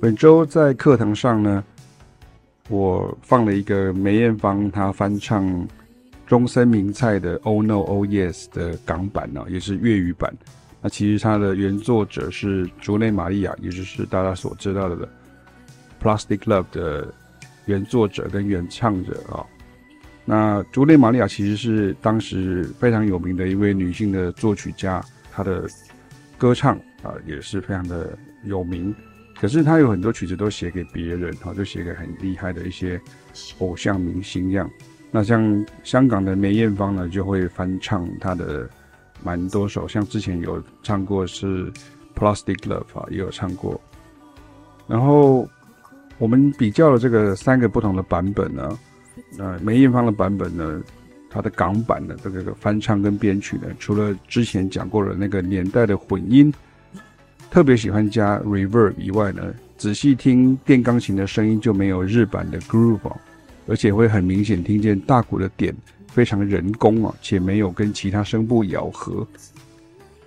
本周在课堂上呢，我放了一个梅艳芳她翻唱中森明菜的《Oh No Oh Yes》的港版呢，也是粤语版。那其实它的原作者是竹内玛利亚，也就是大家所知道的《Plastic Love》的原作者跟原唱者啊。那竹内玛利亚其实是当时非常有名的一位女性的作曲家，她的歌唱啊也是非常的有名。可是他有很多曲子都写给别人，哈，就写给很厉害的一些偶像明星这样。那像香港的梅艳芳呢，就会翻唱他的蛮多首，像之前有唱过是《Plastic Love》啊，也有唱过。然后我们比较了这个三个不同的版本呢，呃，梅艳芳的版本呢，它的港版的这个翻唱跟编曲呢，除了之前讲过的那个年代的混音。特别喜欢加 reverb 以外呢，仔细听电钢琴的声音就没有日版的 groove，而且会很明显听见大鼓的点非常人工啊，且没有跟其他声部咬合，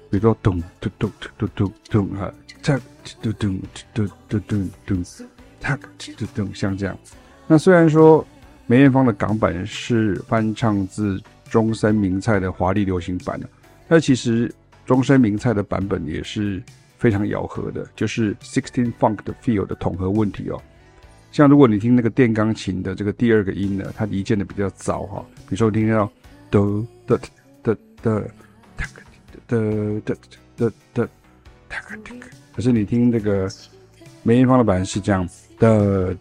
比如说咚咚咚咚咚咚哈，嚓咚咚咚咚咚咚，嚓咚咚像这样。那虽然说梅艳芳的港版是翻唱自中森明菜的华丽流行版，但其实中森明菜的版本也是。非常咬合的，就是 Sixteen Funk 的 feel 的统合问题哦。像如果你听那个电钢琴的这个第二个音呢，它离键的比较早哈。比如说我听到哒哒哒哒哒哒哒哒哒，可是你听这个梅艳芳的版是这样哒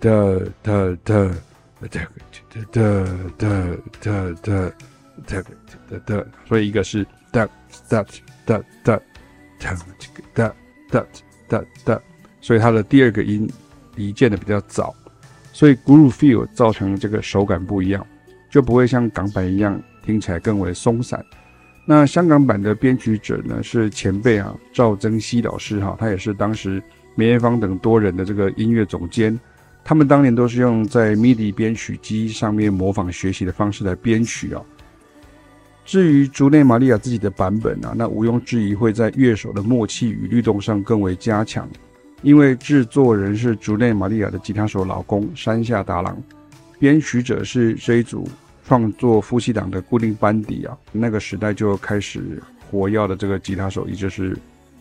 哒哒哒哒哒哒哒哒哒哒哒哒，所以一个是哒哒哒哒哒哒。哒哒哒，所以它的第二个音离键的比较早，所以 groove feel 造成这个手感不一样，就不会像港版一样听起来更为松散。那香港版的编曲者呢是前辈啊，赵增熹老师哈，他也是当时梅艳芳等多人的这个音乐总监，他们当年都是用在 MIDI 编曲机上面模仿学习的方式来编曲啊。至于竹内玛利亚自己的版本啊，那毋庸置疑会在乐手的默契与律动上更为加强，因为制作人是竹内玛利亚的吉他手老公山下达郎，编曲者是这一组创作夫妻档的固定班底啊，那个时代就开始火药的这个吉他手，也就是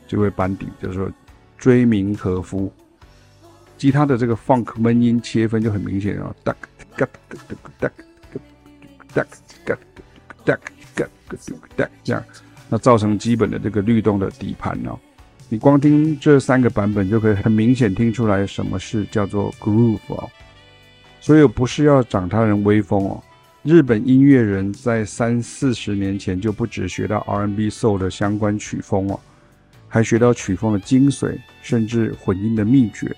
这位班底，就是说追名和夫，吉他的这个 funk 闷音切分就很明显啊，，duck duck duck duck duck duck duck duck 这样，那造成基本的这个律动的底盘哦。你光听这三个版本就可以很明显听出来什么是叫做 groove 哦。所以不是要长他人威风哦。日本音乐人在三四十年前就不止学到 R&B soul 的相关曲风哦，还学到曲风的精髓，甚至混音的秘诀。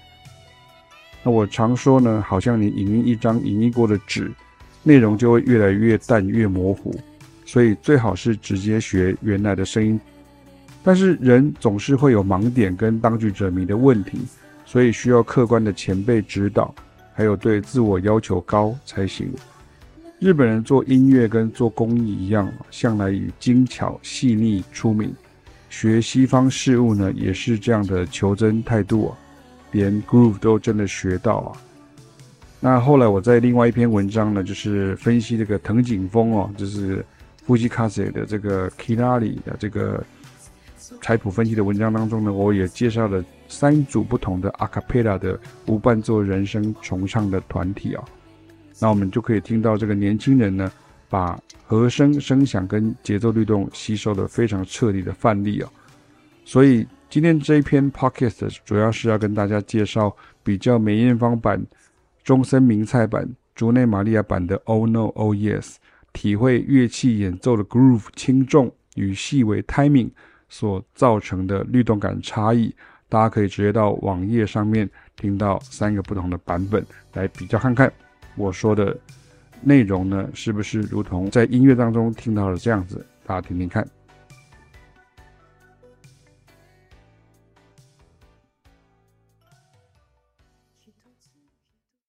那我常说呢，好像你影印一张影印过的纸，内容就会越来越淡，越模糊。所以最好是直接学原来的声音，但是人总是会有盲点跟当局者迷的问题，所以需要客观的前辈指导，还有对自我要求高才行。日本人做音乐跟做工艺一样，向来以精巧细腻出名。学西方事物呢，也是这样的求真态度啊，连 groove 都真的学到啊。那后来我在另外一篇文章呢，就是分析这个藤井风哦，就是。布吉卡西的这个 Kinari 的这个采谱分析的文章当中呢，我也介绍了三组不同的 Acapella 的无伴奏人声重唱的团体啊。那我们就可以听到这个年轻人呢，把和声声响跟节奏律动吸收的非常彻底的范例啊。所以今天这一篇 Podcast 主要是要跟大家介绍比较梅艳芳版、中森明菜版、竹内玛利亚版的 Oh No Oh Yes。体会乐器演奏的 groove 轻重与细微 timing 所造成的律动感差异，大家可以直接到网页上面听到三个不同的版本来比较看看，我说的内容呢，是不是如同在音乐当中听到的这样子？大家听听看。